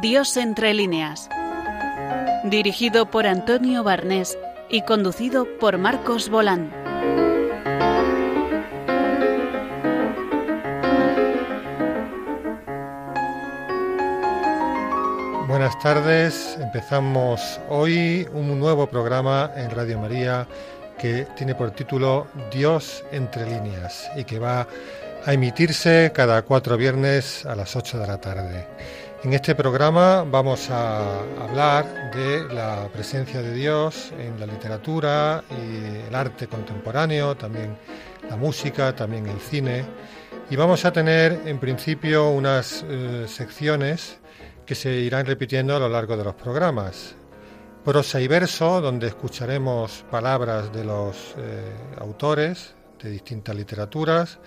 Dios entre líneas. Dirigido por Antonio Barnés y conducido por Marcos Bolán. Buenas tardes, empezamos hoy un nuevo programa en Radio María que tiene por título Dios entre líneas y que va a emitirse cada cuatro viernes a las 8 de la tarde. En este programa vamos a hablar de la presencia de Dios en la literatura y el arte contemporáneo, también la música, también el cine. Y vamos a tener en principio unas eh, secciones que se irán repitiendo a lo largo de los programas. Prosa y verso, donde escucharemos palabras de los eh, autores de distintas literaturas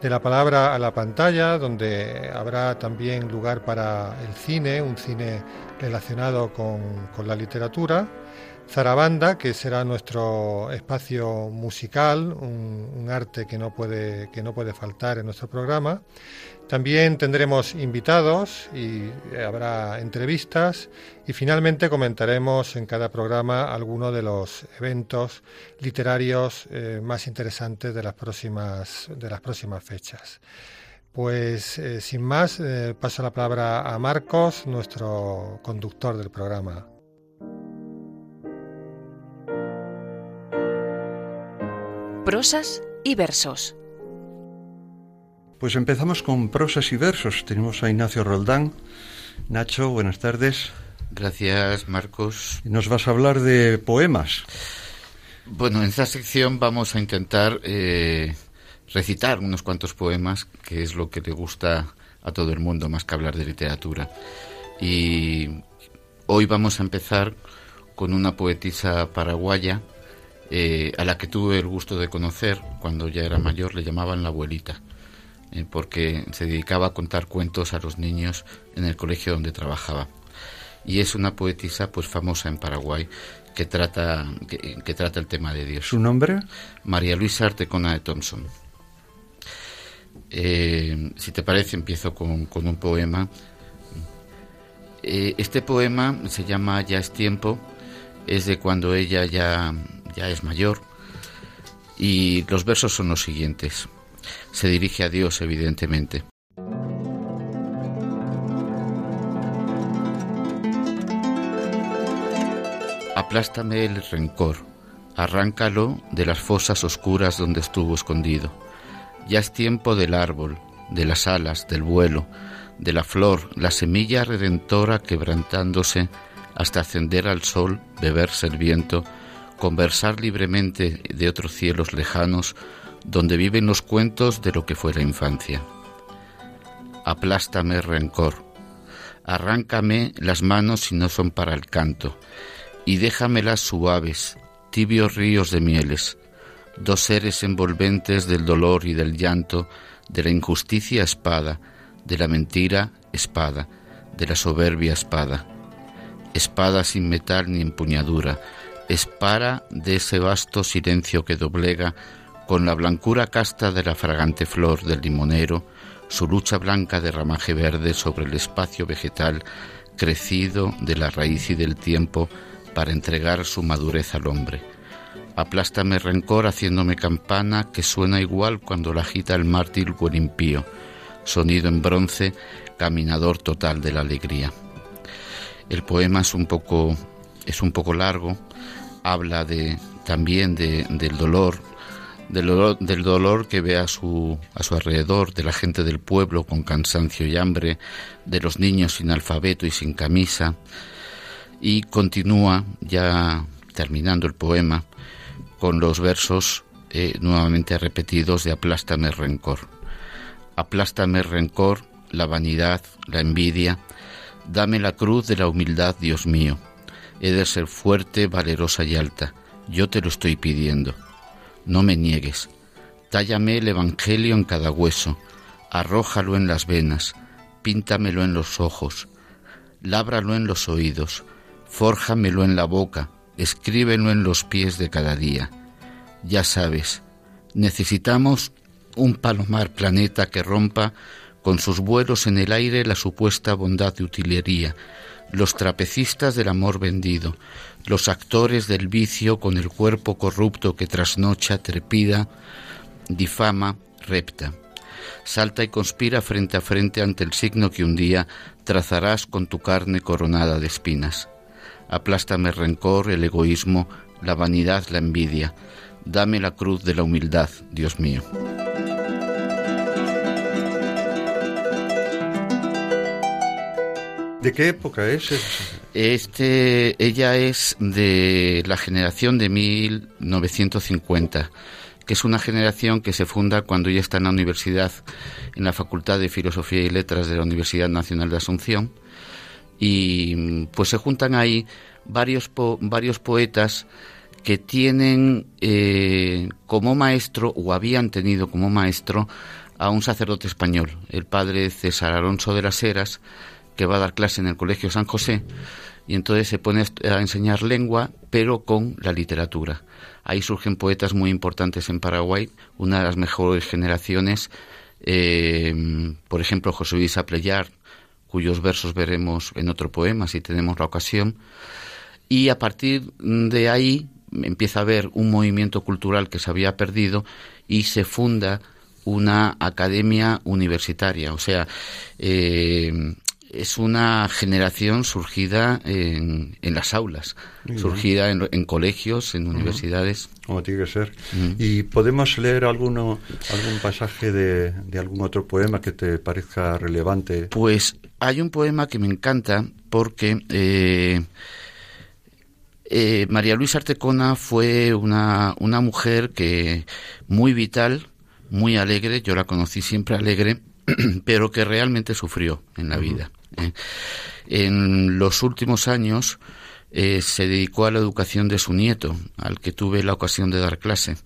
de la palabra a la pantalla, donde habrá también lugar para el cine, un cine relacionado con, la literatura. Zarabanda, que será nuestro espacio musical, un, arte que no, puede, que no puede faltar en nuestro programa. También tendremos invitados y habrá entrevistas y finalmente comentaremos en cada programa algunos de los eventos literarios eh, más interesantes de las próximas, de las próximas fechas. Pues eh, sin más, eh, paso la palabra a Marcos, nuestro conductor del programa. Prosas y versos. Pues empezamos con prosas y versos. Tenemos a Ignacio Roldán. Nacho, buenas tardes. Gracias, Marcos. nos vas a hablar de poemas. Bueno, en esta sección vamos a intentar eh, recitar unos cuantos poemas, que es lo que le gusta a todo el mundo, más que hablar de literatura. Y hoy vamos a empezar con una poetisa paraguaya eh, a la que tuve el gusto de conocer cuando ya era mayor, le llamaban la abuelita. Eh, porque se dedicaba a contar cuentos a los niños en el colegio donde trabajaba. Y es una poetisa pues famosa en Paraguay que trata, que, trata el tema de Dios. ¿Su nombre? María Luisa Artecona de Thompson. Eh, si te parece, empiezo con, un poema. Eh, este poema se llama Ya es tiempo, es de cuando ella ya, ya es mayor, y los versos son los siguientes. Se dirige a Dios, evidentemente. Aplástame el rencor, arráncalo de las fosas oscuras donde estuvo escondido. Ya es tiempo del árbol, de las alas, del vuelo, de la flor, la semilla redentora quebrantándose hasta ascender al sol, beberse el viento, conversar libremente de otros cielos lejanos donde viven los cuentos de lo que fue la infancia. Aplástame rencor, arráncame las manos si no son para el canto, y déjamelas suaves, tibios ríos de mieles, dos seres envolventes del dolor y del llanto, de la injusticia espada, de la mentira espada, de la soberbia espada, espada sin metal ni empuñadura, espada de ese vasto silencio que doblega con la blancura casta de la fragante flor del limonero, su lucha blanca de ramaje verde sobre el espacio vegetal crecido de la raíz y del tiempo para entregar su madurez al hombre. Aplástame rencor haciéndome campana que suena igual cuando la agita el mártir o el impío, sonido en bronce, caminador total de la alegría. El poema es un poco, es un poco largo, habla de, también de, del dolor, del dolor, que ve a su, a su alrededor, de la gente del pueblo con cansancio y hambre, de los niños sin alfabeto y sin camisa, y continúa, ya terminando el poema, con los versos eh, nuevamente repetidos de Aplástame rencor. Aplástame rencor, la vanidad, la envidia, dame la cruz de la humildad, Dios mío. He de ser fuerte, valerosa y alta, yo te lo estoy pidiendo no me niegues. Tállame el Evangelio en cada hueso, arrójalo en las venas, píntamelo en los ojos, lábralo en los oídos, fórjamelo en la boca, escríbelo en los pies de cada día. Ya sabes, necesitamos un palomar planeta que rompa con sus vuelos en el aire la supuesta bondad de utilería, los trapecistas del amor vendido, los actores del vicio con el cuerpo corrupto que trasnocha, trepida, difama, repta. Salta y conspira frente a frente ante el signo que un día trazarás con tu carne coronada de espinas. Aplástame el rencor, el egoísmo, la vanidad, la envidia. Dame la cruz de la humildad, Dios mío. ¿De qué época es? Este, ella es de la generación de 1950, que es una generación que se funda cuando ella está en la universidad, en la Facultad de Filosofía y Letras de la Universidad Nacional de Asunción, y pues se juntan ahí varios, varios poetas que tienen eh, como maestro, o habían tenido como maestro, a un sacerdote español, el padre César Alonso de las Heras, que va a dar clase en el Colegio San José y entonces se pone a enseñar lengua, pero con la literatura. Ahí surgen poetas muy importantes en Paraguay, una de las mejores generaciones, eh, por ejemplo, José Luis Apleyar, cuyos versos veremos en otro poema si tenemos la ocasión. Y a partir de ahí empieza a haber un movimiento cultural que se había perdido y se funda una academia universitaria. O sea, eh, es una generación surgida en, en las aulas, surgida en, colegios, en universidades. Como tiene que ser. ¿Y podemos leer alguno, algún pasaje de, de, algún otro poema que te parezca relevante? Pues hay un poema que me encanta porque eh, eh, María Luisa Artecona fue una, una mujer que muy vital, muy alegre, yo la conocí siempre alegre, pero que realmente sufrió en la vida. ¿Eh? En los últimos años eh, se dedicó a la educación de su nieto, al que tuve la ocasión de dar clase.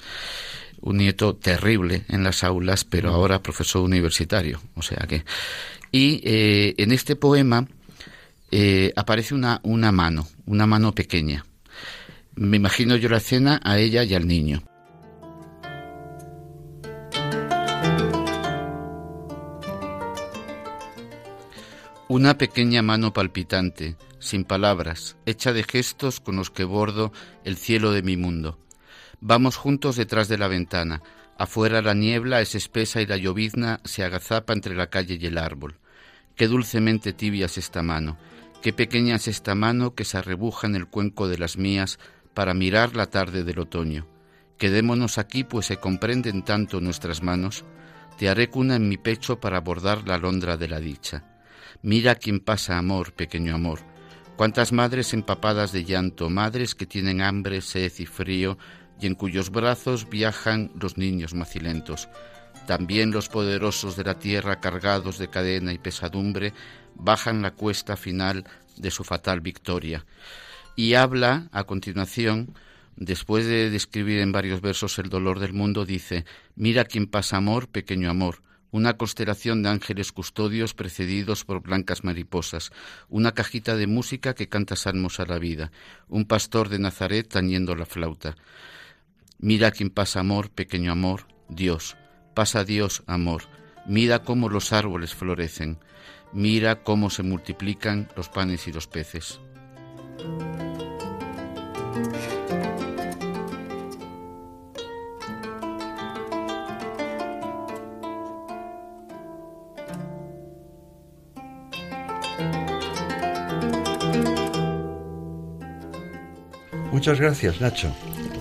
Un nieto terrible en las aulas, pero ahora profesor universitario. O sea que. Y eh, en este poema aparece una, una mano, una mano pequeña. Me imagino yo la escena a ella y al niño. Una pequeña mano palpitante, sin palabras, hecha de gestos con los que bordo el cielo de mi mundo. Vamos juntos detrás de la ventana. Afuera la niebla es espesa y la llovizna se agazapa entre la calle y el árbol. Qué dulcemente tibia es esta mano, qué pequeña es esta mano que se arrebuja en el cuenco de las mías para mirar la tarde del otoño. Quedémonos aquí, pues se comprenden tanto nuestras manos. Te haré cuna en mi pecho para bordar la alondra de la dicha. Mira quién pasa amor, pequeño amor. Cuántas madres empapadas de llanto, madres que tienen hambre, sed y frío, y en cuyos brazos viajan los niños macilentos. También los poderosos de la tierra, cargados de cadena y pesadumbre, bajan la cuesta final de su fatal victoria. Y habla, a continuación, después de describir en varios versos el dolor del mundo, dice, Mira quién pasa amor, pequeño amor una constelación de ángeles custodios precedidos por blancas mariposas, una cajita de música que canta salmos a la vida, un pastor de Nazaret tañendo la flauta. Mira quién pasa amor, pequeño amor, Dios, pasa Dios amor, mira cómo los árboles florecen, mira cómo se multiplican los panes y los peces. Muchas gracias, Nacho.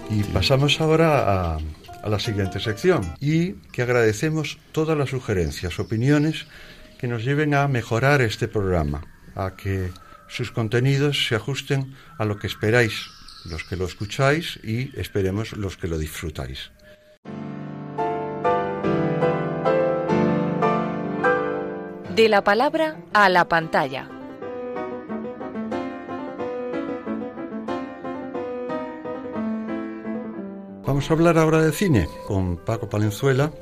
Y pasamos ahora a, la siguiente sección y que agradecemos todas las sugerencias, opiniones que nos lleven a mejorar este programa, a que sus contenidos se ajusten a lo que esperáis los que lo escucháis y esperemos los que lo disfrutáis. De la palabra a la pantalla. Vamos a hablar ahora de cine con Paco Palenzuela,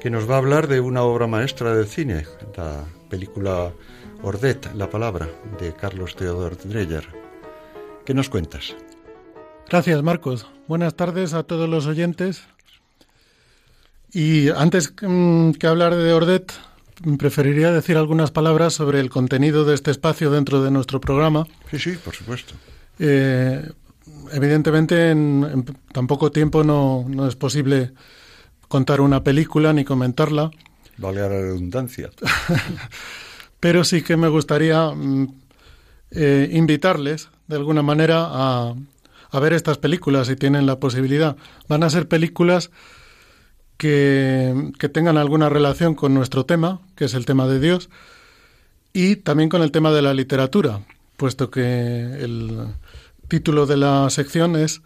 que nos va a hablar de una obra maestra del cine, la película Ordet, la palabra, de Carlos Theodor Dreyer. ¿Qué nos cuentas? Gracias, Marcos. Buenas tardes a todos los oyentes. Y antes mm, que hablar de Ordet, preferiría decir algunas palabras sobre el contenido de este espacio dentro de nuestro programa. Sí, sí, por supuesto. Eh, evidentemente, en, tan poco tiempo no, no, es posible contar una película ni comentarla. Vale la redundancia. Pero sí que me gustaría mm, eh, invitarles, de alguna manera, a, a ver estas películas si tienen la posibilidad. Van a ser películas que, tengan alguna relación con nuestro tema, que es el tema de Dios, y también con el tema de la literatura, puesto que el título de la sección es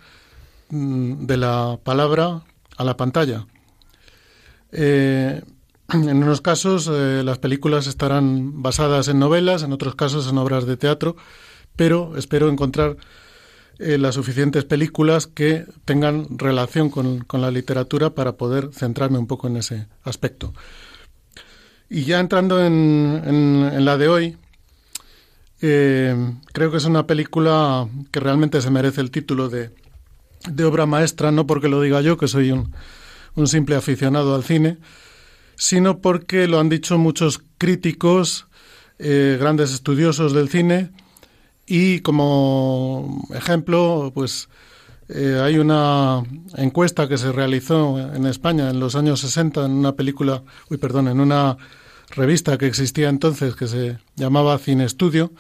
mm, de la palabra a la pantalla. Eh, en unos casos eh, las películas estarán basadas en novelas, en otros casos en obras de teatro, pero espero encontrar eh, las suficientes películas que tengan relación con, la literatura para poder centrarme un poco en ese aspecto. Y ya entrando en, la de hoy, eh, creo que es una película que realmente se merece el título de, obra maestra, no porque lo diga yo, que soy un, simple aficionado al cine, sino porque lo han dicho muchos críticos, eh, grandes estudiosos del cine, y como ejemplo, pues eh, hay una encuesta que se realizó en España en los años 60 en una película, uy, perdón, en una revista que existía entonces que se llamaba Cine Estudio,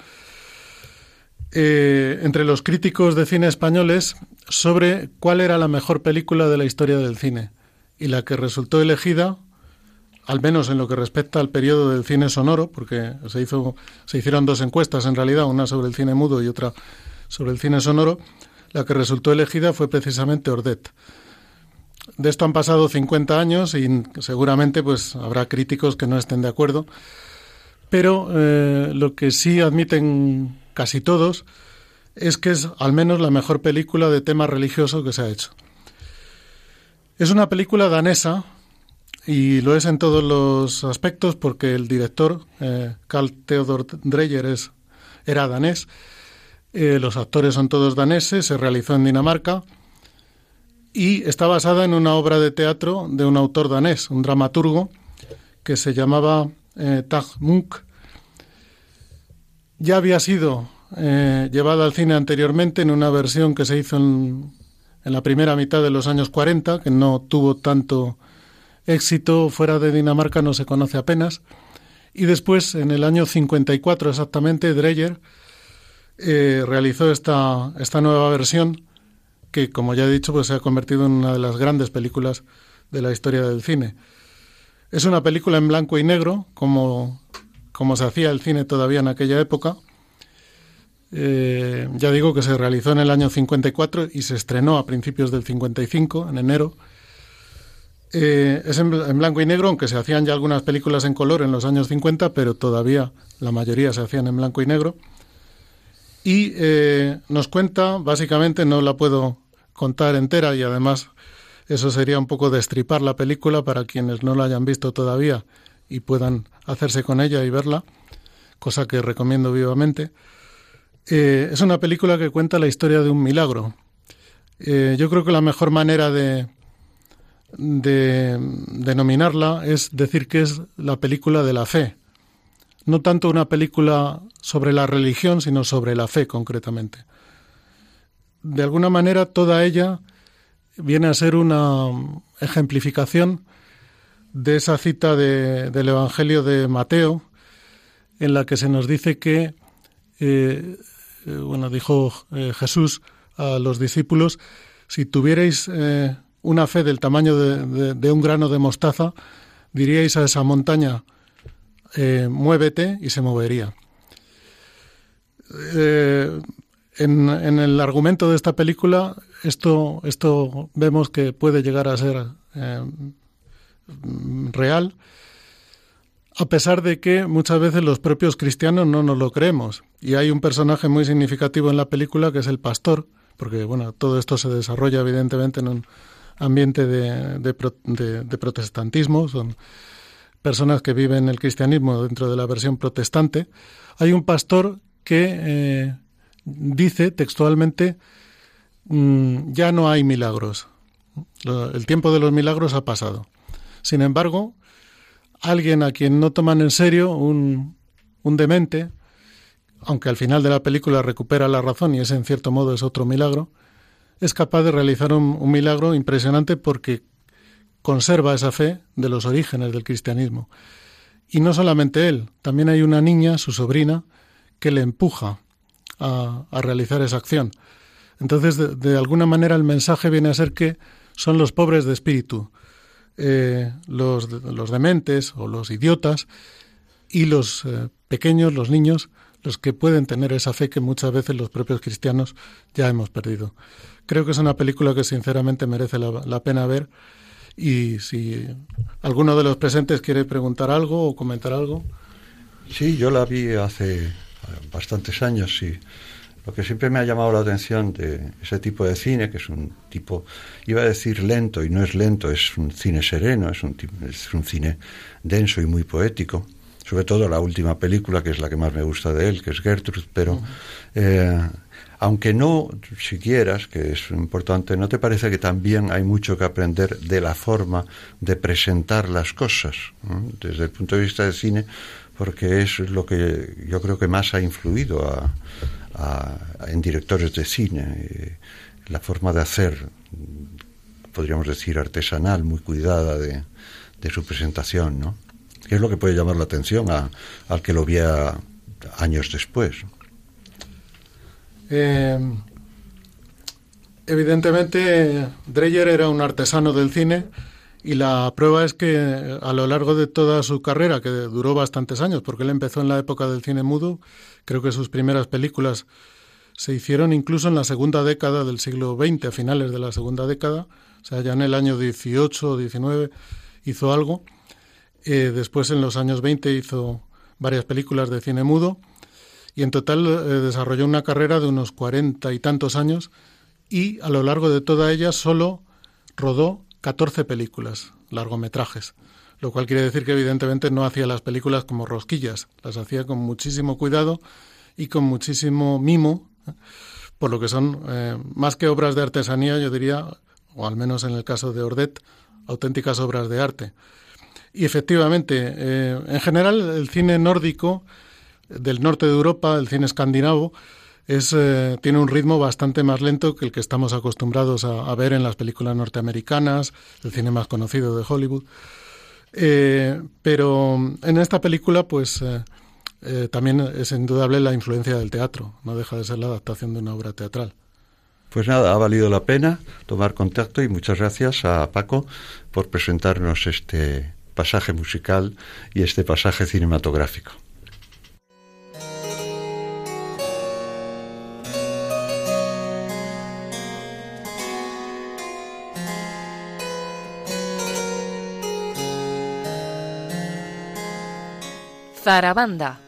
eh, entre los críticos de cine españoles sobre cuál era la mejor película de la historia del cine. Y la que resultó elegida al menos en lo que respecta al periodo del cine sonoro, porque se, hizo, se hicieron dos encuestas en realidad, una sobre el cine mudo y otra sobre el cine sonoro, la que resultó elegida fue precisamente Ordet. De esto han pasado 50 años y seguramente pues habrá críticos que no estén de acuerdo, pero eh, lo que sí admiten casi todos es que es al menos la mejor película de tema religioso que se ha hecho. Es una película danesa y lo es en todos los aspectos porque el director, eh, Carl Theodor Dreyer, es, era danés. Eh, los actores son todos daneses, se realizó en Dinamarca y está basada en una obra de teatro de un autor danés, un dramaturgo que se llamaba eh, Munk. Ya había sido eh, llevada al cine anteriormente en una versión que se hizo en, en la primera mitad de los años 40, que no tuvo tanto éxito fuera de Dinamarca no se conoce apenas. Y después, en el año 54 exactamente, Dreyer eh, realizó esta, esta nueva versión que, como ya he dicho, pues se ha convertido en una de las grandes películas de la historia del cine. Es una película en blanco y negro, como, como se hacía el cine todavía en aquella época. Eh, ya digo que se realizó en el año 54 y se estrenó a principios del 55, en enero. Eh, es en, blanco y negro, aunque se hacían ya algunas películas en color en los años 50, pero todavía la mayoría se hacían en blanco y negro. Y eh, nos cuenta, básicamente, no la puedo contar entera y además eso sería un poco destripar la película para quienes no la hayan visto todavía y puedan hacerse con ella y verla, cosa que recomiendo vivamente. Eh, es una película que cuenta la historia de un milagro. yo creo que la mejor manera de, de denominarla es decir que es la película de la fe. No tanto una película sobre la religión, sino sobre la fe concretamente. De alguna manera, toda ella viene a ser una ejemplificación de esa cita del Evangelio de Mateo, en la que se nos dice que, eh, eh, bueno, dijo eh, Jesús a los discípulos, si tuvierais una fe del tamaño de, un grano de mostaza, diríais a esa montaña, muévete y se movería. En, el argumento de esta película, esto, esto vemos que puede llegar a ser eh, real, a pesar de que muchas veces los propios cristianos no nos lo creemos. Y hay un personaje muy significativo en la película que es el pastor, porque bueno, todo esto se desarrolla evidentemente en un ambiente de, de, protestantismo, son personas que viven el cristianismo dentro de la versión protestante, hay un pastor que eh, dice textualmente, mm, ya no hay milagros, el tiempo de los milagros ha pasado. Sin embargo, alguien a quien no toman en serio, un, un demente, aunque al final de la película recupera la razón y ese en cierto modo es otro milagro, es capaz de realizar un, milagro impresionante porque conserva esa fe de los orígenes del cristianismo. Y no solamente él, también hay una niña, su sobrina, que le empuja a, realizar esa acción. Entonces, de, alguna manera, el mensaje viene a ser que son los pobres de espíritu, eh, los, dementes o los idiotas y los eh, pequeños, los niños, los que pueden tener esa fe que muchas veces los propios cristianos ya hemos perdido. Creo que es una película que sinceramente merece la, pena ver y si alguno de los presentes quiere preguntar algo o comentar algo. Sí, yo la vi hace bastantes años y lo que siempre me ha llamado la atención de ese tipo de cine, que es un tipo, iba a decir lento y no es lento, es un cine sereno, es un, es un cine denso y muy poético, sobre todo la última película, que es la que más me gusta de él, que es Gertrude, pero eh, aunque no, si quieras, que es importante, ¿no te parece que también hay mucho que aprender de la forma de presentar las cosas, desde el punto de vista del cine? Porque es lo que yo creo que más ha influido en directores de cine, eh, la forma de hacer, podríamos decir, artesanal, muy cuidada de, de su presentación, ¿no? que es lo que puede llamar la atención a, al que lo vea años después. Eh, evidentemente, Dreyer era un artesano del cine y la prueba es que a lo largo de toda su carrera, que duró bastantes años, porque él empezó en la época del cine mudo, creo que sus primeras películas se hicieron incluso en la segunda década del siglo XX, a finales de la segunda década, o sea, ya en el año 18 o 19 hizo algo. Eh, después, en los años 20, hizo varias películas de cine mudo y en total eh, desarrolló una carrera de unos cuarenta y tantos años y a lo largo de toda ella solo rodó 14 películas, largometrajes, lo cual quiere decir que evidentemente no hacía las películas como rosquillas, las hacía con muchísimo cuidado y con muchísimo mimo, ¿eh? por lo que son más que obras de artesanía, yo diría, o al menos en el caso de Ordet, auténticas obras de arte. Y efectivamente, eh, en general el cine nórdico del norte de Europa, el cine escandinavo, es, eh, tiene un ritmo bastante más lento que el que estamos acostumbrados a, ver en las películas norteamericanas, el cine más conocido de Hollywood. Eh, pero en esta película, pues también es indudable la influencia del teatro, no deja de ser la adaptación de una obra teatral. Pues nada, ha valido la pena tomar contacto y muchas gracias a Paco por presentarnos este pasaje musical y este pasaje cinematográfico. Zarabanda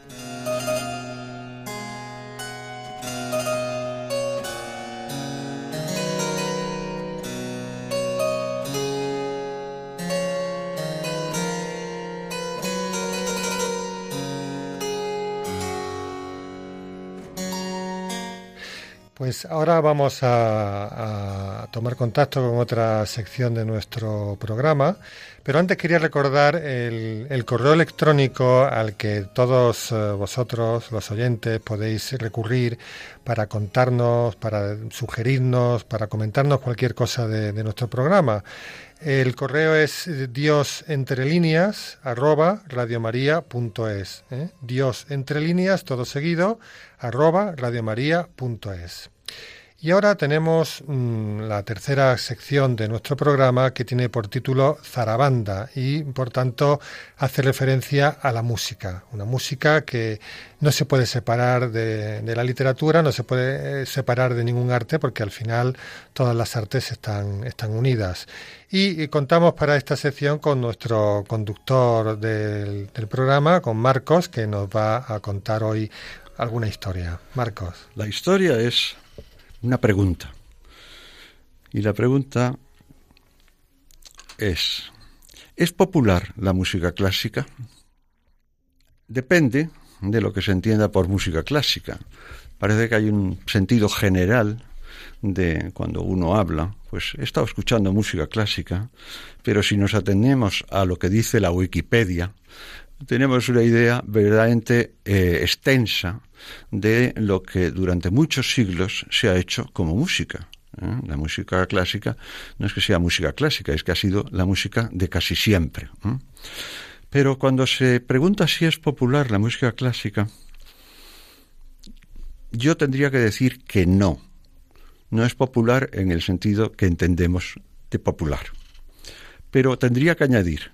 Pues ahora vamos a, tomar contacto con otra sección de nuestro programa, pero antes quería recordar el, correo electrónico al que todos eh, vosotros, los oyentes, podéis recurrir para contarnos, para sugerirnos, para comentarnos cualquier cosa de, nuestro programa. El correo es dios entre líneas arroba radiomaria.es. ¿eh? Dios entre líneas, todo seguido, arroba radiomaria.es. Y ahora tenemos mm, la tercera sección de nuestro programa que tiene por título Zarabanda y por tanto hace referencia a la música, una música que no se puede separar de, la literatura, no se puede eh, separar de ningún arte porque al final todas las artes están, están unidas. Y, contamos para esta sección con nuestro conductor del programa, con Marcos, que nos va a contar hoy alguna historia. Marcos. La historia es una pregunta. Y la pregunta es, ¿es popular la música clásica? Depende de lo que se entienda por música clásica. Parece que hay un sentido general de cuando uno habla, pues he estado escuchando música clásica, pero si nos atendemos a lo que dice la Wikipedia, tenemos una idea verdaderamente eh, extensa de lo que durante muchos siglos se ha hecho como música. ¿eh? La música clásica no es que sea música clásica, es que ha sido la música de casi siempre. ¿eh? Pero cuando se pregunta si es popular la música clásica, yo tendría que decir que no. No es popular en el sentido que entendemos de popular. Pero tendría que añadir,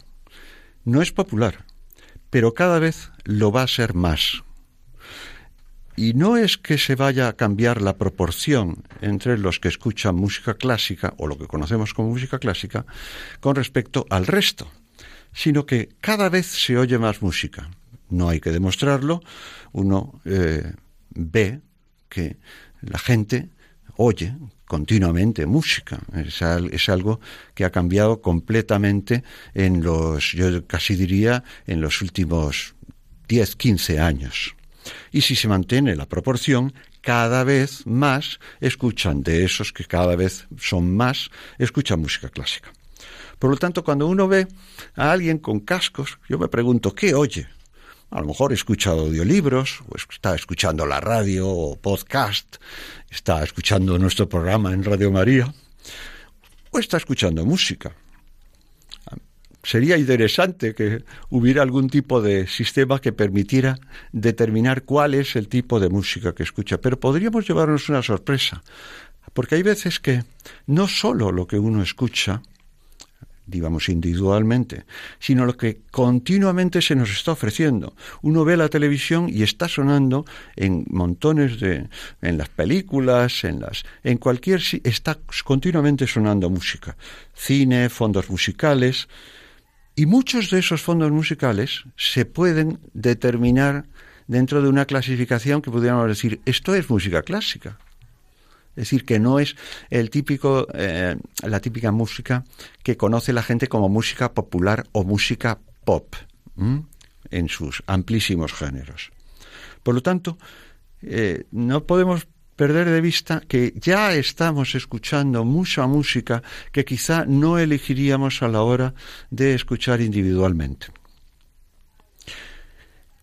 no es popular, pero cada vez lo va a ser más. Y no es que se vaya a cambiar la proporción entre los que escuchan música clásica, o lo que conocemos como música clásica, con respecto al resto, sino que cada vez se oye más música. No hay que demostrarlo, uno eh, ve que la gente oye continuamente música. Es, algo que ha cambiado completamente en los, yo casi diría, en los últimos 10, 15 años. Y si se mantiene la proporción, cada vez más escuchan, de esos que cada vez son más, escuchan música clásica. Por lo tanto, cuando uno ve a alguien con cascos, yo me pregunto, ¿qué oye? A lo mejor escucha audiolibros, o está escuchando la radio o podcast, está escuchando nuestro programa en Radio María, o está escuchando música sería interesante que hubiera algún tipo de sistema que permitiera determinar cuál es el tipo de música que escucha. Pero podríamos llevarnos una sorpresa, porque hay veces que no solo lo que uno escucha, digamos individualmente, sino lo que continuamente se nos está ofreciendo. Uno ve la televisión y está sonando en montones de en las películas, en las en cualquier está continuamente sonando música, cine, fondos musicales, y muchos de esos fondos musicales se pueden determinar dentro de una clasificación que pudiéramos decir, esto es música clásica. Es decir, que no es el típico, eh, la típica música que conoce la gente como música popular o música pop, en sus amplísimos géneros. Por lo tanto, eh, no podemos perder de vista que ya estamos escuchando mucha música que quizá no elegiríamos a la hora de escuchar individualmente.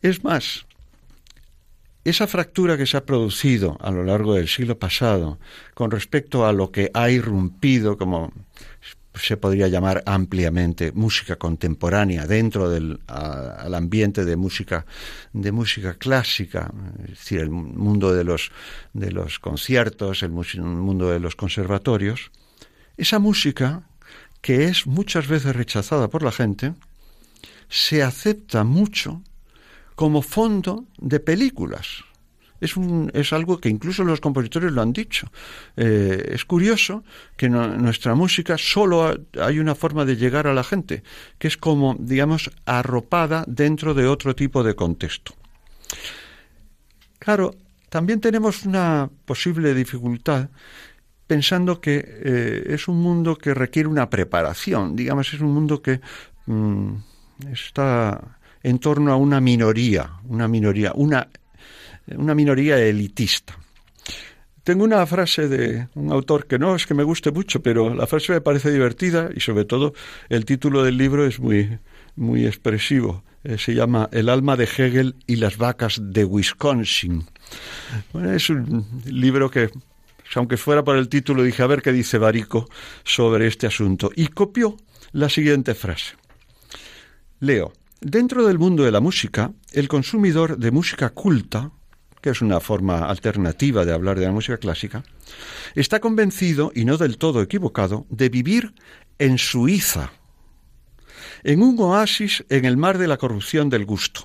Es más, esa fractura que se ha producido a lo largo del siglo pasado con respecto a lo que ha irrumpido como se podría llamar ampliamente música contemporánea dentro del al ambiente de música de música clásica es decir el mundo de los de los conciertos el mundo de los conservatorios esa música que es muchas veces rechazada por la gente se acepta mucho como fondo de películas es, es algo que incluso los compositores lo han dicho. Eh, es curioso que nuestra música solo hay una forma de llegar a la gente, que es como, digamos, arropada dentro de otro tipo de contexto. Claro, también tenemos una posible dificultad pensando que eh, es un mundo que requiere una preparación, digamos, es un mundo que mm, está en torno a una minoría, una minoría, una una minoría elitista. Tengo una frase de un autor que no es que me guste mucho, pero la frase me parece divertida y sobre todo el título del libro es muy, muy expresivo. Eh, se llama El alma de Hegel y las vacas de Wisconsin. es un libro que, aunque fuera por el título, dije a ver qué dice Barico sobre este asunto. Y copió la siguiente frase. Leo. Dentro del mundo de la música, el consumidor de música culta que es una forma alternativa de hablar de la música clásica, está convencido, y no del todo equivocado, de vivir en Suiza, en un oasis en el mar de la corrupción del gusto.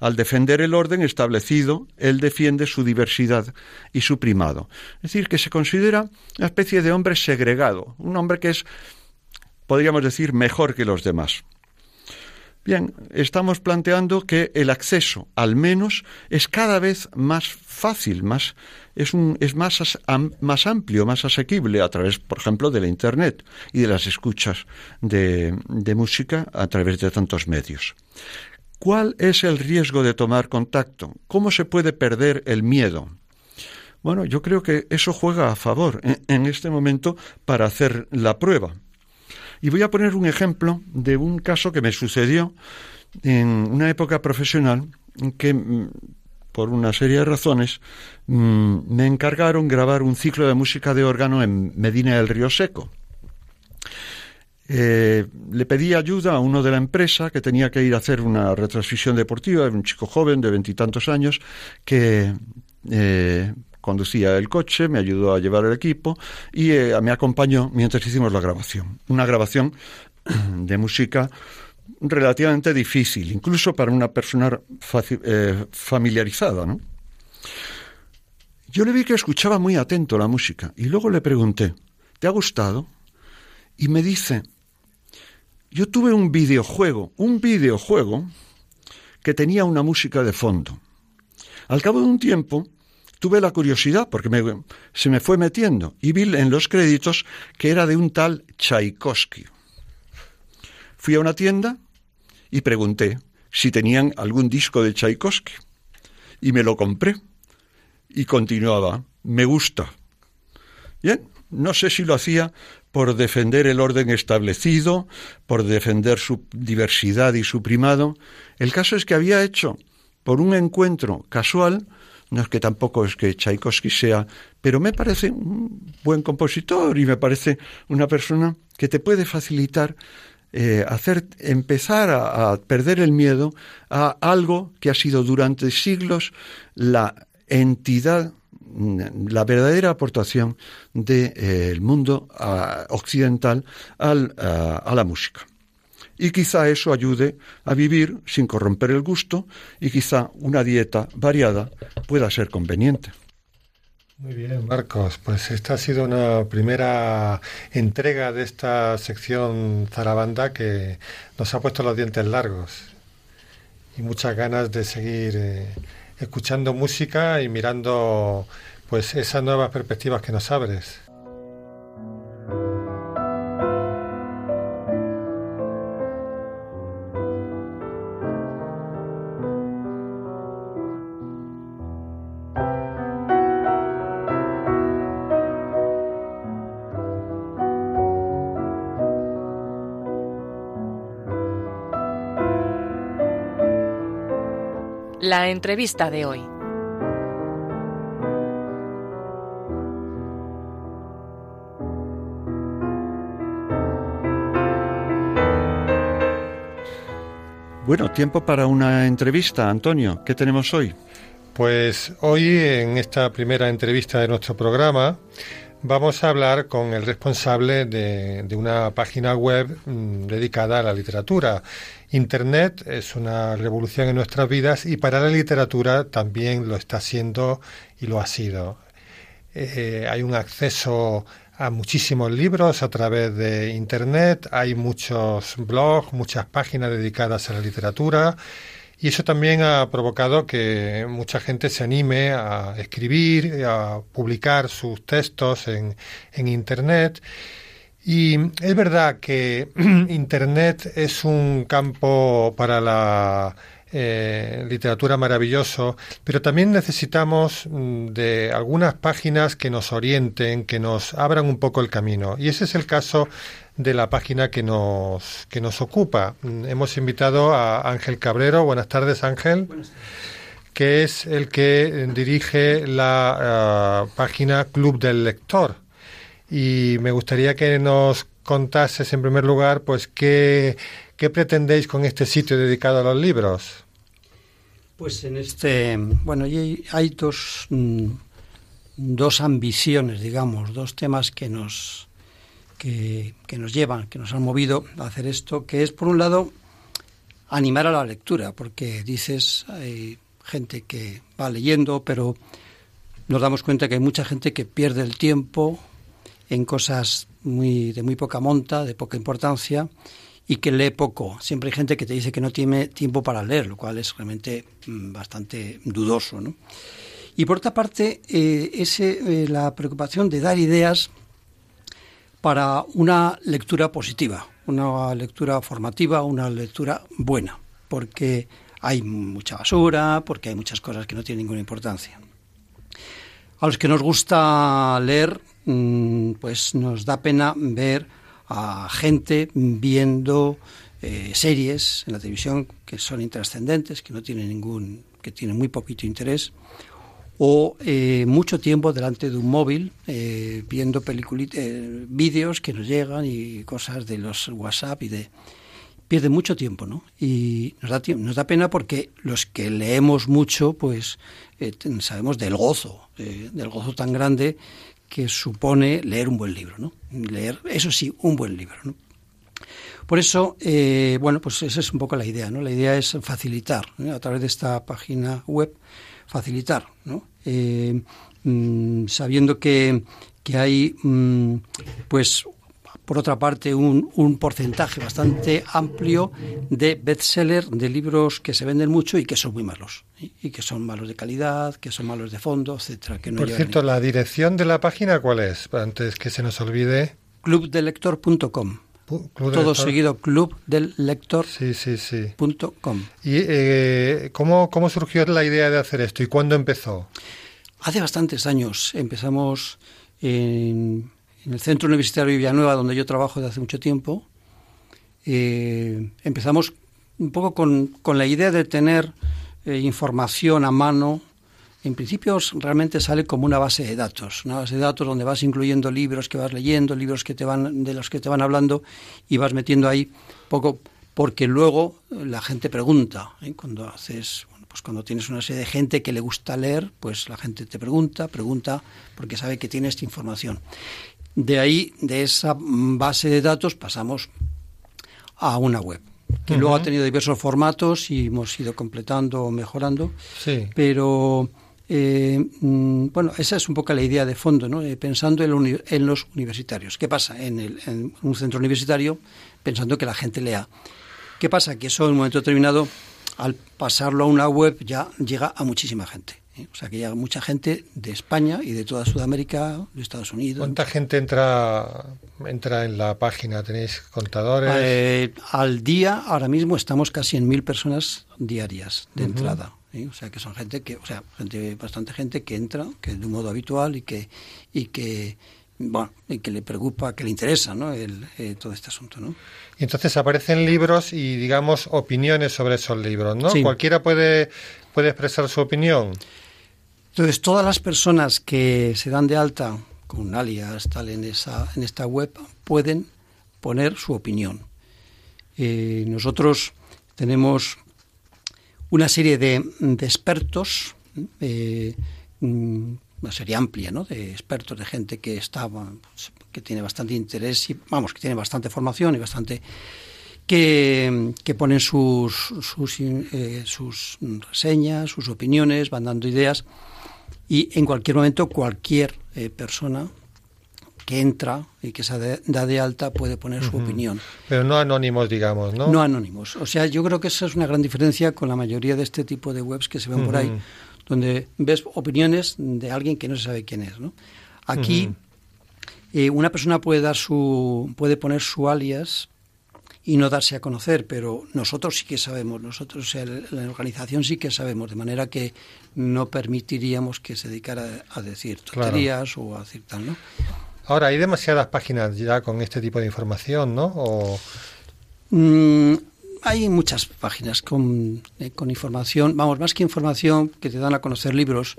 Al defender el orden establecido, él defiende su diversidad y su primado. Es decir, que se considera una especie de hombre segregado, un hombre que es, podríamos decir, mejor que los demás. Bien, estamos planteando que el acceso, al menos, es cada vez más fácil, más, es, más, más amplio, más asequible a través, por ejemplo, de la Internet y de las escuchas de música a través de tantos medios. ¿Cuál es el riesgo de tomar contacto? ¿Cómo se puede perder el miedo? Bueno, yo creo que eso juega a favor en, este momento para hacer la prueba. Y voy a poner un ejemplo de un caso que me sucedió en una época profesional que mm, por una serie de razones, mm, me encargaron grabar un ciclo de música de órgano en Medina del Río Seco. Eh, le pedí ayuda a uno de la empresa que tenía que ir a hacer una retransmisión deportiva, un chico joven de veintitantos años que eh, conducía el coche, me ayudó a llevar el equipo y eh, me acompañó mientras hicimos la grabación. Una grabación de música relativamente difícil, incluso para una persona familiarizada. ¿no? Yo le vi que escuchaba muy atento la música y luego le pregunté, ¿te ha gustado? Y me dice, yo tuve un videojuego, un videojuego que tenía una música de fondo. Al cabo de un tiempo tuve la curiosidad, porque se me fue metiendo, y vi en los créditos que era de un tal Tchaikovsky. Fui a una tienda y pregunté si tenían algún disco de Tchaikovsky. Y me lo compré. Y continuaba, me gusta. Bien, no sé si lo hacía por defender el orden establecido, por defender su diversidad y su primado. El caso es que había hecho, por un encuentro casual, no es que tampoco es que Tchaikovsky sea, pero me parece un buen compositor y me parece una persona que te puede facilitar eh, hacer empezar a, perder el miedo a algo que ha sido durante siglos la entidad la verdadera aportación del eh, mundo occidental a la música. Y quizá eso ayude a vivir sin corromper el gusto y quizá una dieta variada pueda ser conveniente. Muy bien, Marcos. Pues esta ha sido una primera entrega de esta sección Zarabanda que nos ha puesto los dientes largos y muchas ganas de seguir eh, escuchando música y mirando pues esas nuevas perspectivas que nos abres. La entrevista de hoy. Bueno, tiempo para una entrevista, Antonio. ¿Qué tenemos hoy? Pues hoy, en esta primera entrevista de nuestro programa, vamos a hablar con el responsable de, de una página web mm, dedicada a la literatura Internet es una revolución en nuestras vidas y para la literatura también lo está siendo y lo ha sido. Eh, hay un acceso a muchísimos libros a través de Internet, hay muchos blogs, muchas páginas dedicadas a la literatura y eso también ha provocado que mucha gente se anime a escribir, a publicar sus textos en, en Internet. Y es verdad que Internet es un campo para la eh, literatura maravilloso, pero también necesitamos mm, de algunas páginas que nos orienten, que nos abran un poco el camino. Y ese es el caso de la página que nos, que nos ocupa. Mm, hemos invitado a Ángel Cabrero. Buenas tardes, Ángel. que es el que dirige la ah, página Club del Lector y me gustaría que nos contases en primer lugar pues qué, pretendéis con este sitio dedicado a los libros. Pues en este, bueno, hay dos, mm, dos ambiciones, digamos, dos temas que nos, que, que nos llevan, que nos han movido a hacer esto, que es, por un lado, animar a la lectura, porque dices, hay gente que va leyendo, pero nos damos cuenta que hay mucha gente que pierde el tiempo en cosas muy, de muy poca monta, de poca importancia, y que lee poco. Siempre hay gente que te dice que no tiene tiempo para leer, lo cual es realmente mm, bastante dudoso. ¿no? Y por otra parte, eh, ese, eh, la preocupación de dar ideas para una lectura positiva, una lectura formativa, una lectura buena, porque hay mucha basura, porque hay muchas cosas que no tienen ninguna importancia. A los que nos gusta leer, mm, pues nos da pena ver a gente viendo eh, series en la televisión que son intrascendentes, que no tienen ningún, que tienen muy poquito interés, o eh, mucho tiempo delante de un móvil eh, viendo eh, vídeos que nos llegan y cosas de los WhatsApp y de pierde mucho tiempo, ¿no? Y nos da nos da pena porque los que leemos mucho, pues sabemos del gozo, del gozo tan grande que supone leer un buen libro, ¿no? Leer, eso sí, un buen libro, ¿no? Por eso, bueno, pues esa es un poco la idea, ¿no? La idea es facilitar a través de esta página web facilitar, ¿no? Eh, mm, sabiendo que, que hay, mm, pues, por otra parte, un, un, porcentaje bastante amplio de bestsellers, de libros que se venden mucho y que son muy malos, y que son malos de calidad, que son malos de fondo, etcétera. Que no por cierto, ¿la dirección de la página cuál es? Antes que se nos olvide. clubdelector.com todo seguido club del lector sí, sí, sí. ¿Y eh, ¿cómo, cómo surgió la idea de hacer esto y cuándo empezó? Hace bastantes años. Empezamos en, el Centro Universitario de Villanueva, donde yo trabajo desde hace mucho tiempo. Eh, empezamos un poco con, la idea de tener eh, información a mano en principio realmente sale como una base de datos, una base de datos donde vas incluyendo libros que vas leyendo, libros que te van de los que te van hablando y vas metiendo ahí poco porque luego la gente pregunta, ¿eh? cuando haces pues cuando tienes una serie de gente que le gusta leer, pues la gente te pregunta, pregunta porque sabe que tienes información. De ahí, de esa base de datos, pasamos a una web que luego ha tenido diversos formatos y hemos ido completando o mejorando. Sí. Pero eh, mm, bueno, esa es un poco la idea de fondo, ¿no? Eh, pensando en, los universitarios. ¿Qué pasa en, un centro universitario? Pensando que la gente lea. ¿Qué pasa? Que eso en un momento determinado, al pasarlo a una web, ya llega a muchísima gente. ¿Eh? O sea, que llega mucha gente de España y de toda Sudamérica, de Estados Unidos. ¿Cuánta gente entra, entra en la página? ¿Tenéis contadores? al día, ahora mismo, estamos casi en mil personas diarias de entrada. O sea, que son gente que, o sea, gente, bastante gente que entra, que de un modo habitual y que, y que, bueno, y que le preocupa, que le interesa, ¿no? El, eh, todo este asunto, ¿no? Y entonces aparecen libros y, digamos, opiniones sobre esos libros, ¿no? Cualquiera puede, puede expresar su opinión. Entonces, todas las personas que se dan de alta con un alias tal en esa en esta web pueden poner su opinión. Eh, nosotros tenemos una serie de, expertos, eh, mm, una serie amplia, ¿no? De expertos, de gente que está, que tiene bastante interés y, vamos, que tiene bastante formación y bastante que, ponen sus, sus, eh, sus reseñas, sus opiniones, van dando ideas y en cualquier momento cualquier eh, persona que entra y que se da de alta puede poner su opinión. Pero no anónimos, digamos, ¿no? No anónimos. O sea, yo creo que esa es una gran diferencia con la mayoría de este tipo de webs que se ven por ahí, donde ves opiniones de alguien que no se sabe quién es, ¿no? Aquí eh, una persona puede dar su puede poner su alias y no darse a conocer, pero nosotros sí que sabemos, nosotros, la organización sí que sabemos, de manera que no permitiríamos que se dedicara a decir tonterías o a decir tal, ¿no? Ahora, hay demasiadas páginas ya con este tipo de información, ¿no? Mm, hay muchas páginas con, eh, con, información, vamos, más que información que te dan a conocer libros.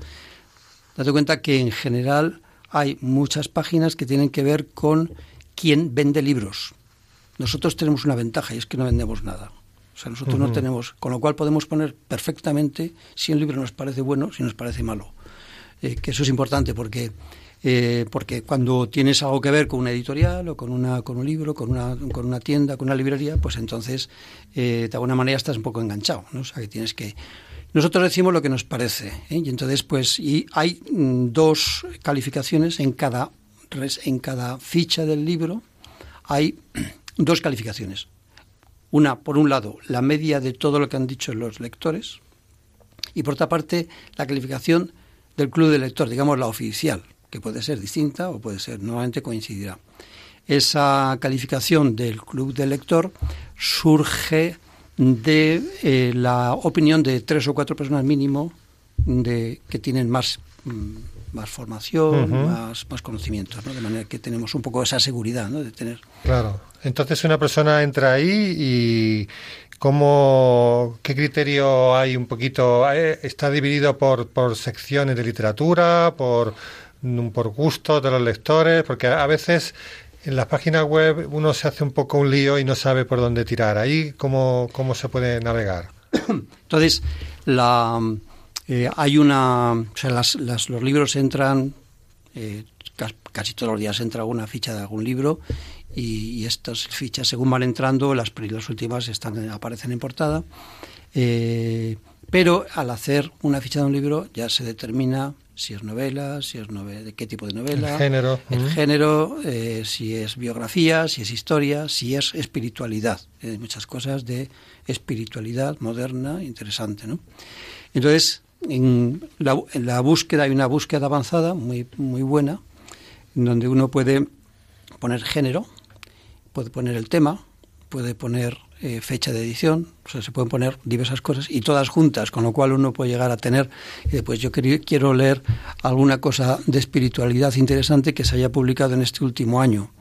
Date cuenta que en general hay muchas páginas que tienen que ver con quién vende libros. Nosotros tenemos una ventaja y es que no vendemos nada. O sea, nosotros no tenemos, con lo cual podemos poner perfectamente si un libro nos parece bueno, si nos parece malo. Eh, que eso es importante porque eh, porque cuando tienes algo que ver con una editorial o con, una, con un libro, con una, con una tienda, con una librería, pues entonces eh, de alguna manera estás un poco enganchado, ¿no? O sea, que tienes que... Nosotros decimos lo que nos parece, ¿eh? y entonces pues y hay mm, dos calificaciones en cada, en cada ficha del libro, hay dos calificaciones. Una, por un lado, la media de todo lo que han dicho los lectores, y por otra parte, la calificación del club de lector, digamos la oficial, que puede ser distinta o puede ser, nuevamente coincidirá. Esa calificación del club de lector surge de eh, la opinión de tres o cuatro personas mínimo de, que tienen más mm, más formación, más, más conocimiento, ¿no? de manera que tenemos un poco esa seguridad ¿no? de tener. Claro. Entonces una persona entra ahí y ¿cómo, ¿qué criterio hay un poquito? Eh, ¿Está dividido por, por secciones de literatura, por, mm, por gustos de los lectores? Porque a veces en las páginas web uno se hace un poco un lío y no sabe por dónde tirar. Ahí, ¿cómo, cómo se puede navegar? Entonces, la, eh, hay una. O sea, las, los libros entran. Eh, casi todos los días entra alguna ficha de algún libro y, estas fichas, según van entrando, las, las últimas están, aparecen en portada. Eh, pero al hacer una ficha de un libro ya se determina si es novela, si es novela, de qué tipo de novela, el género, el género si es biografía, si es historia, si es espiritualidad. Hay muchas cosas de espiritualidad moderna, interesante, ¿no? Entonces, en la, búsqueda hay una búsqueda avanzada muy, muy buena, en donde uno puede poner género, puede poner el tema, puede poner eh, fecha de edición, o sea, se pueden poner diversas cosas y todas juntas, con lo cual uno puede llegar a tener, pues yo quiero leer alguna cosa de espiritualidad interesante que se haya publicado en este último año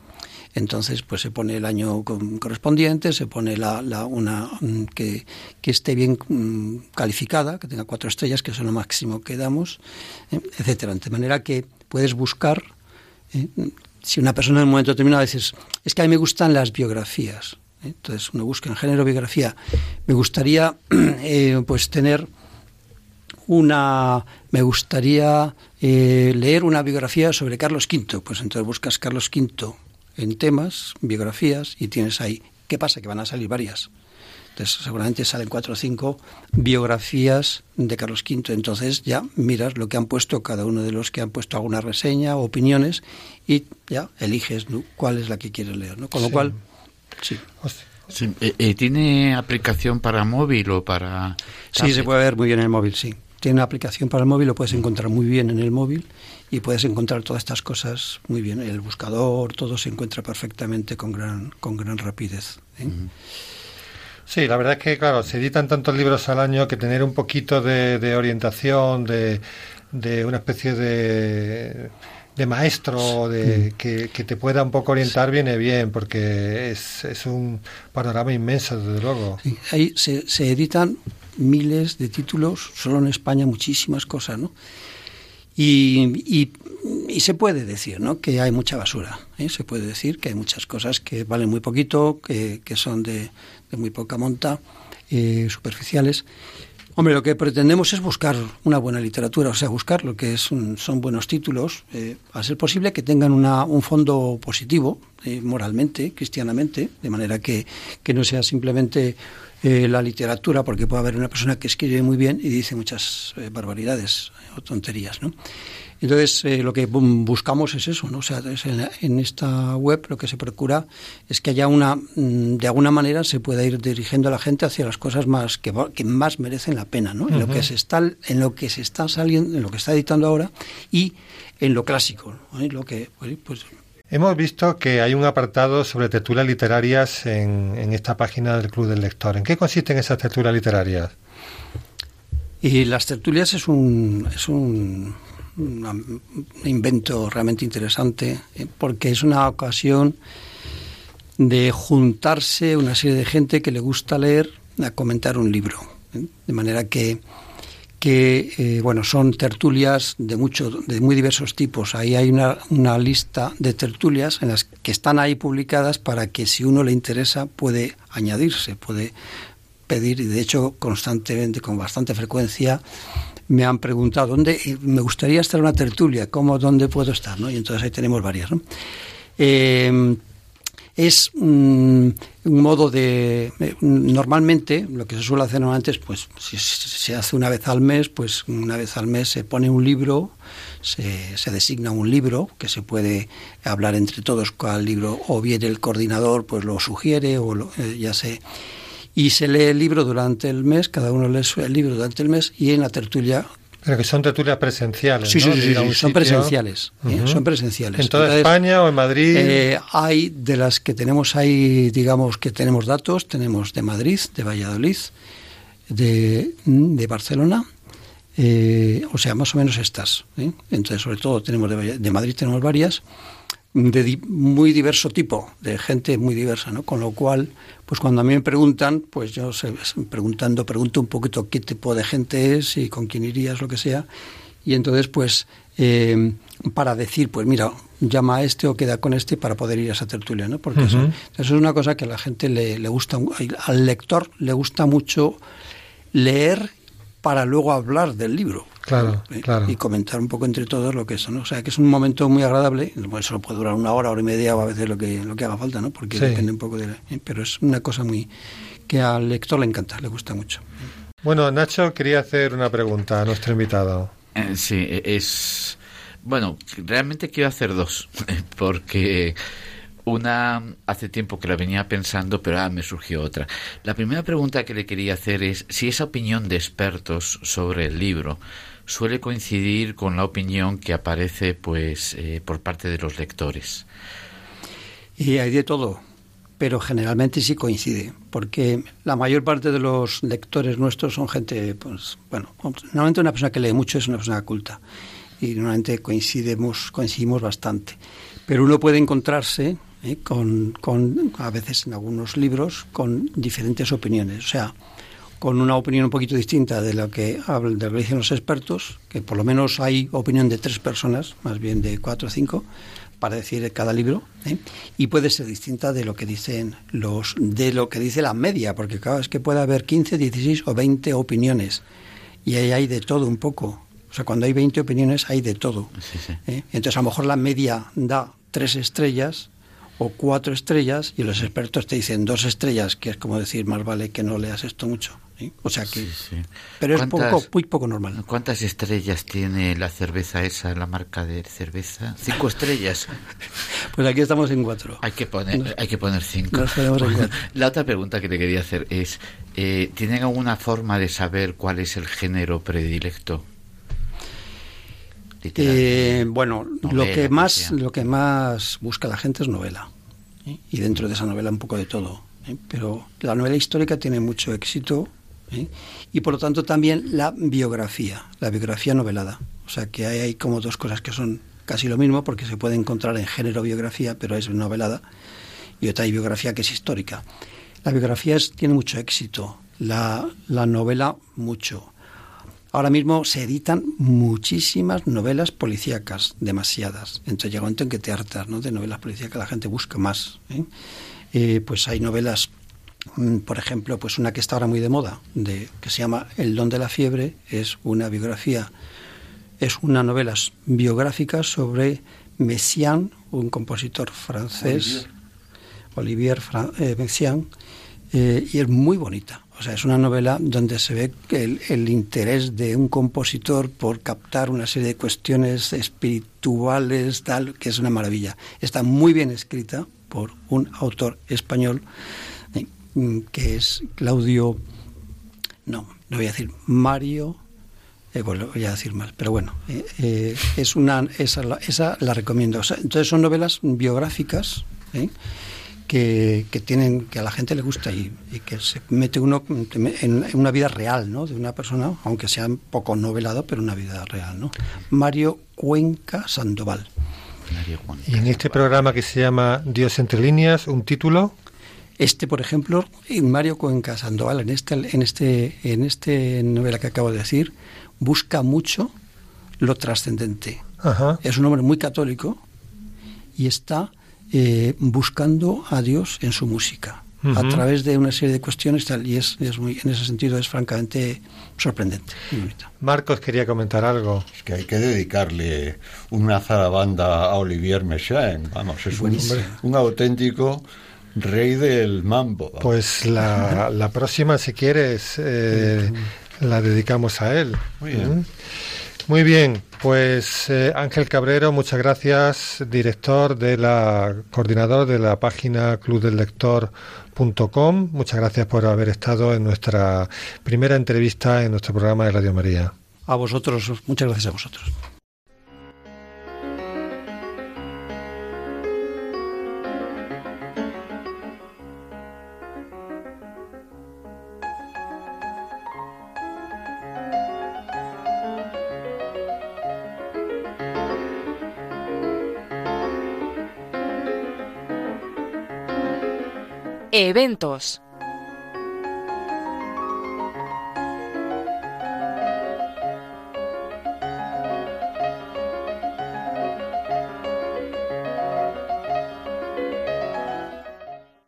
entonces, pues se pone el año correspondiente, se pone la, la una mm, que, que, esté bien mm, calificada, que tenga cuatro estrellas, que es lo máximo que damos, eh, etcétera. De manera que puedes buscar, eh, si una persona en un momento determinado dices, es que a mí me gustan las biografías, ¿eh? entonces uno busca en género biografía, me gustaría pues tener una me gustaría leer una biografía sobre Carlos V, pues entonces buscas Carlos V en temas, biografías, y tienes ahí. ¿Qué pasa? Que van a salir varias. Entonces, seguramente salen cuatro o cinco biografías de Carlos V. Entonces, ya miras lo que han puesto cada uno de los que han puesto alguna reseña o opiniones y ya eliges cuál es la que quieres leer. ¿no? Con lo cual, sí. Eh, eh, ¿Tiene aplicación para móvil o para.? Sí, se puede ver muy bien en el móvil, sí. Tiene una aplicación para el móvil, lo puedes encontrar muy bien en el móvil y puedes encontrar todas estas cosas muy bien. El buscador, todo se encuentra perfectamente con gran, con gran rapidez. ¿eh? Sí, la verdad es que, claro, se editan tantos libros al año que tener un poquito de, orientación, de, de, una especie de, de maestro de, que, te pueda un poco orientar viene bien, porque es, es un panorama inmenso, desde luego. ahí se, se editan miles de títulos, solo en España muchísimas cosas, ¿no? Y, y, se puede decir ¿no? que hay mucha basura. ¿eh? Se puede decir que hay muchas cosas que valen muy poquito, que, que son de, de, muy poca monta, eh, superficiales. Hombre, lo que pretendemos es buscar una buena literatura, o sea, buscar lo que es son buenos títulos, eh, a ser posible que tengan una, un fondo positivo, eh, moralmente, cristianamente, de manera que, que no sea simplemente eh, la literatura, porque puede haber una persona que escribe muy bien y dice muchas eh, barbaridades o tonterías, ¿no? Entonces, eh, lo que buscamos es eso, ¿no? O sea, en, esta web lo que se procura es que haya una, mm, de alguna manera se pueda ir dirigiendo a la gente hacia las cosas más que, que más merecen la pena, ¿no? En lo que se está, en lo que se está saliendo, en lo que está editando ahora y en lo clásico, ¿no? lo que, pues, pues Hemos visto que hay un apartado sobre tertulias literarias en, en, esta página del Club del Lector. ¿En qué consisten esas tertulias literarias? Y las tertulias es un, es un, invento realmente interesante eh, porque es una ocasión de juntarse una serie de gente que le gusta leer a comentar un libro. ¿eh? De manera que que eh, bueno son tertulias de mucho de muy diversos tipos. Ahí hay una, una, lista de tertulias en las que están ahí publicadas para que si uno le interesa puede añadirse puede pedir. Y de hecho constantemente con bastante frecuencia me han preguntado dónde me gustaría estar en una tertulia cómo dónde puedo estar no y entonces ahí tenemos varias eh, es un, modo de normalmente lo que se suele hacer antes pues si se hace una vez al mes pues una vez al mes se pone un libro se, se designa un libro que se puede hablar entre todos cuál libro o bien el coordinador pues lo sugiere o eh, ya sé y se lee el libro durante el mes, cada uno lee el libro durante el mes y en la tertulia pero que son tertulias presenciales. Sí, sí, sí, son presenciales. ¿eh? Son presenciales. ¿En toda España o en Madrid? Eh, hay de las que tenemos ahí, digamos que tenemos datos, tenemos de Madrid, de Valladolid, de, de Barcelona, Eh, o sea, más o menos estas. ¿eh? Entonces, sobre todo, tenemos de, Madrid tenemos varias, de muy diverso tipo, de gente muy diversa, ¿no? Con lo cual, pues cuando a mí me preguntan, pues yo sé, preguntando, pregunto un poquito qué tipo de gente es y con quién irías, lo que sea. Y entonces, pues, eh, para decir, pues mira, llama a este o queda con este para poder ir a esa tertulia, ¿no? Porque eso, es una cosa que a la gente le, le gusta, al lector le gusta mucho leer para luego hablar del libro. Claro, ¿eh? claro. Y comentar un poco entre todos lo que es, ¿no? O sea, que es un momento muy agradable. Bueno, eso puede durar una hora, hora y media o a veces lo que, lo que haga falta, ¿no? Porque depende un poco de... ¿eh? Pero es una cosa muy... que al lector le encanta, le gusta mucho. Bueno, Nacho quería hacer una pregunta a nuestro invitado. Eh, sí, e-, es... Bueno, realmente quiero hacer dos, porque una hace tiempo que la venía pensando, pero ahora me surgió otra. La primera pregunta que le quería hacer es si esa opinión de expertos sobre el libro suele coincidir con la opinión que aparece pues eh, por parte de los lectores. Y hay de todo, pero generalmente sí coincide, porque la mayor parte de los lectores nuestros son gente, pues, bueno, normalmente una persona que lee mucho es una persona culta y normalmente coincidimos, coincidimos bastante. Pero uno puede encontrarse ¿eh? con, con, a veces en algunos libros, con diferentes opiniones. O sea, con una opinión un poquito distinta de lo que hablan, de lo que dicen los expertos, que por lo menos hay opinión de tres personas, más bien de cuatro o cinco, para decir cada libro, ¿eh? y puede ser distinta de lo que dicen los, de lo que dice la media, porque claro, es que puede haber 15, 16 o 20 opiniones, y ahí hay de todo un poco. O sea, cuando hay 20 opiniones hay de todo. ¿eh? Entonces, a lo mejor la media da tres estrellas o cuatro estrellas y los expertos te dicen dos estrellas, que es como decir, más vale que no leas esto mucho. O sea que... Pero es poco, muy poco normal. ¿Cuántas estrellas tiene la cerveza esa, la marca de cerveza? Cinco estrellas. pues aquí estamos en cuatro. Hay que poner, hay que poner cinco. La otra pregunta que te quería hacer es, eh, ¿tienen alguna forma de saber cuál es el género predilecto? Eh, bueno, lo que más lo que más busca la gente es novela ¿eh? y dentro de esa novela un poco de todo. ¿eh? Pero la novela histórica tiene mucho éxito y por lo tanto también la biografía, la biografía novelada. O sea que hay, como dos cosas que son casi lo mismo porque se puede encontrar en género biografía, pero es novelada y otra hay biografía que es histórica. La biografía tiene mucho éxito, la, la novela mucho. Ahora mismo se editan muchísimas novelas policíacas, demasiadas. Entonces llega un momento en que te hartas ¿no? de novelas policíacas, la gente busca más. ¿eh? Eh, pues hay novelas, por ejemplo, pues una que está ahora muy de moda, de, que se llama El don de la fiebre, es una biografía, es una novela biográfica sobre Messiaen, un compositor francés, Olivier, Olivier Messiaen, eh, y es muy bonita. O sea, es una novela donde se ve el, el, interés de un compositor por captar una serie de cuestiones espirituales, tal, que es una maravilla. Está muy bien escrita por un autor español eh, que es Claudio, no, no voy a decir Mario, eh, bueno, voy a decir mal, pero bueno, eh, eh es una, esa, esa la recomiendo. O sea, entonces son novelas biográficas. ¿eh? que, tienen que a la gente le gusta y, que se mete uno en, una vida real ¿no? de una persona, aunque sea un poco novelado, pero una vida real. ¿no? Mario Cuenca Sandoval. y en este programa que se llama Dios entre líneas, un título. Este, por ejemplo, Mario Cuenca Sandoval, en este, en este, en este novela que acabo de decir, busca mucho lo trascendente. Es un hombre muy católico y está eh, buscando a Dios en su música, a través de una serie de cuestiones tal, y es, es muy, en ese sentido es francamente sorprendente. Marcos quería comentar algo. Es que hay que dedicarle una zarabanda a Olivier Messiaen, vamos, es un, un, auténtico rey del mambo. Pues la, la próxima, si quieres, eh, la dedicamos a él. Muy bien. Muy bien, pues eh, Ángel Cabrero, muchas gracias, director de la coordinador de la página clubdellector.com. Muchas gracias por haber estado en nuestra primera entrevista en nuestro programa de Radio María. A vosotros, muchas gracias a vosotros. Eventos.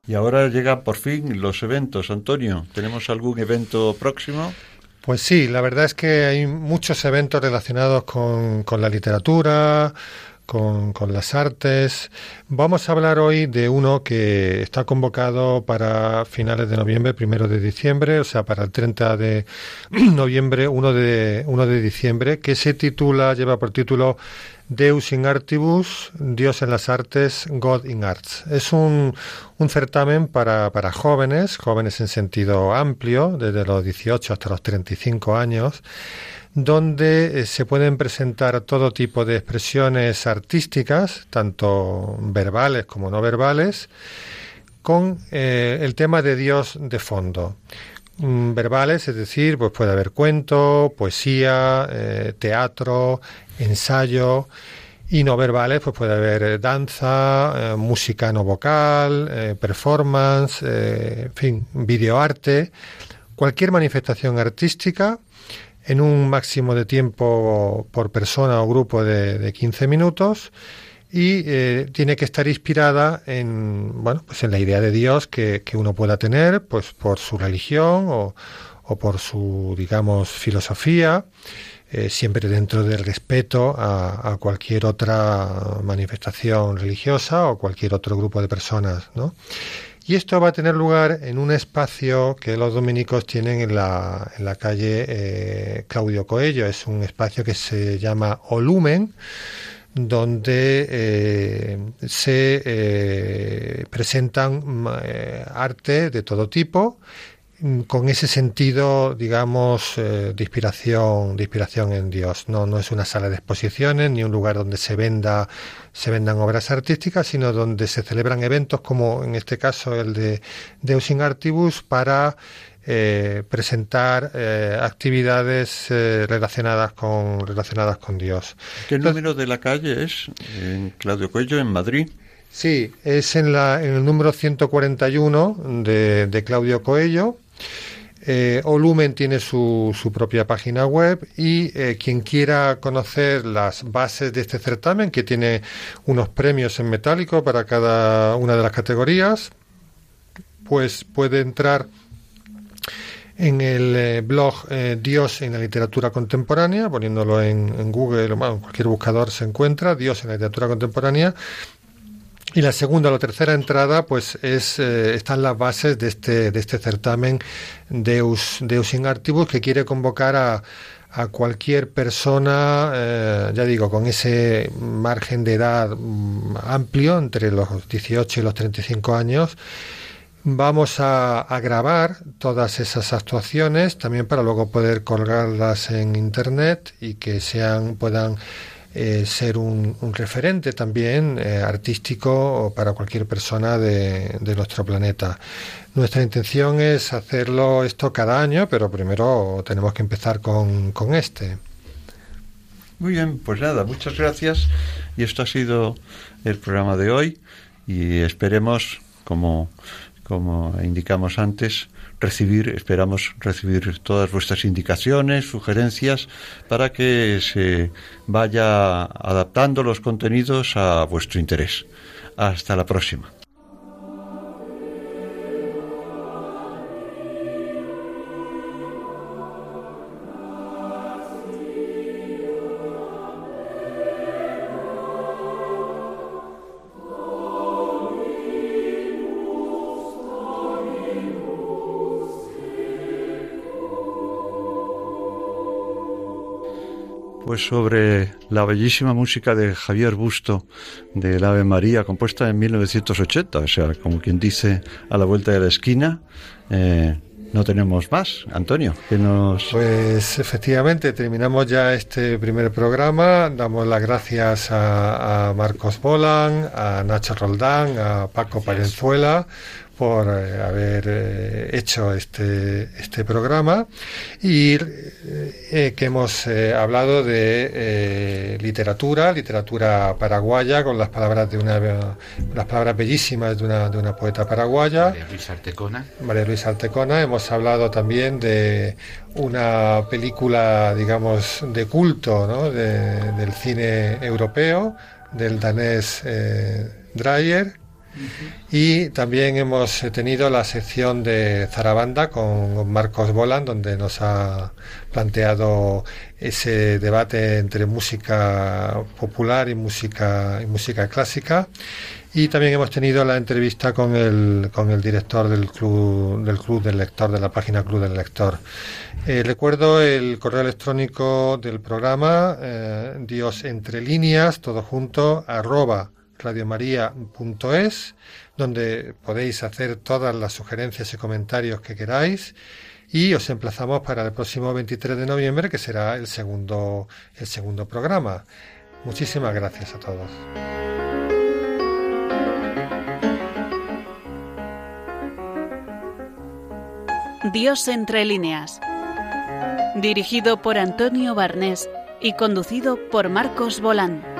Y ahora llega por fin los eventos. Antonio, ¿tenemos algún evento próximo? Pues sí, la verdad es que hay muchos eventos relacionados con, con la literatura, con, con, las artes. Vamos a hablar hoy de uno que está convocado para finales de noviembre, primero de diciembre, o sea, para el 30 de noviembre, 1 de, 1 de diciembre, que se titula, lleva por título Deus in Artibus, Dios en las Artes, God in Arts. Es un, un certamen para, para, jóvenes, jóvenes en sentido amplio, desde los 18 hasta los 35 años, donde eh, se pueden presentar todo tipo de expresiones artísticas, tanto verbales como no verbales, con eh, el tema de Dios de fondo. Mm, verbales, es decir, pues puede haber cuento, poesía, eh, teatro, ensayo y no verbales, pues puede haber danza, música no vocal, performance, en fin, videoarte, cualquier manifestación artística en un máximo de tiempo por persona o grupo de, de 15 minutos y tiene que estar inspirada en bueno pues en la idea de Dios que, que uno pueda tener pues por su religión o, o por su digamos filosofía eh, siempre dentro del respeto a, cualquier otra manifestación religiosa o cualquier otro grupo de personas, ¿no? Y esto va a tener lugar en un espacio que los dominicos tienen en la, en la calle eh, Claudio Coello. Es un espacio que se llama Olumen, donde eh, se presentan mm, arte de todo tipo con ese sentido, digamos, eh, de inspiración, de inspiración en Dios. No, no es una sala de exposiciones ni un lugar donde se venda, se vendan obras artísticas, sino donde se celebran eventos como en este caso el de Deus in Artibus para eh, presentar eh, actividades relacionadas con relacionadas con Dios. ¿Qué número de la calle es en Claudio Cuello en Madrid? Sí, es en, la, en el número 141 de, de Claudio Coello eh, Olumen tiene su, propia página web y eh, quien quiera conocer las bases de este certamen, que tiene unos premios en metálico para cada una de las categorías, pues puede entrar en el eh, blog Dios en la literatura contemporánea, poniéndolo en, en Google o en cualquier buscador se encuentra, Dios en la literatura contemporánea, y la segunda o la tercera entrada, pues es, eh, están las bases de este, de este certamen Deus, Deus in Artibus, que quiere convocar a, a cualquier persona, eh, ya digo, con ese margen de edad mm, amplio, entre los 18 y los 35 años. Vamos a, a, grabar todas esas actuaciones también para luego poder colgarlas en internet y que sean puedan eh, ser un, referente también eh, artístico para cualquier persona de, nuestro planeta. Nuestra intención es hacerlo esto cada año, pero primero tenemos que empezar con, con este. Muy bien, pues nada, muchas gracias. Y esto ha sido el programa de hoy y esperemos, como, como indicamos antes, recibir, esperamos recibir todas vuestras indicaciones, sugerencias, para que se vaya adaptando los contenidos a vuestro interés. Hasta la próxima. Pues sobre la bellísima música de Javier Busto del Ave María, compuesta en 1980, o sea, como quien dice, a la vuelta de la esquina. Eh, no tenemos más, Antonio, que nos... Pues efectivamente, terminamos ya este primer programa. Damos las gracias a, Marcos Bolan, a Nacho Roldán, a Paco Palenzuela por eh, haber eh, hecho este, este programa y eh, que hemos hablado de literatura, literatura paraguaya con las palabras de una las palabras bellísimas de una, de una poeta paraguaya. María Luisa Artecona. María Luisa Artecona. Hemos hablado también de una película, digamos, de culto ¿no? del cine europeo, del danés Dreyer y también hemos tenido la sección de Zarabanda con Marcos Bolan, donde nos ha planteado ese debate entre música popular y música, y música clásica. Y también hemos tenido la entrevista con el, con el director del club, del club del lector, de la página Club del Lector. Eh, recuerdo el correo electrónico del programa, eh, Dios entre líneas, todo junto, arroba radiomaria.es, donde podéis hacer todas las sugerencias y comentarios que queráis. Y os emplazamos para el próximo 23 de noviembre, que será el segundo, el segundo programa. Muchísimas gracias a todos. Dios entre líneas. Dirigido por Antonio Barnés y conducido por Marcos Bolán.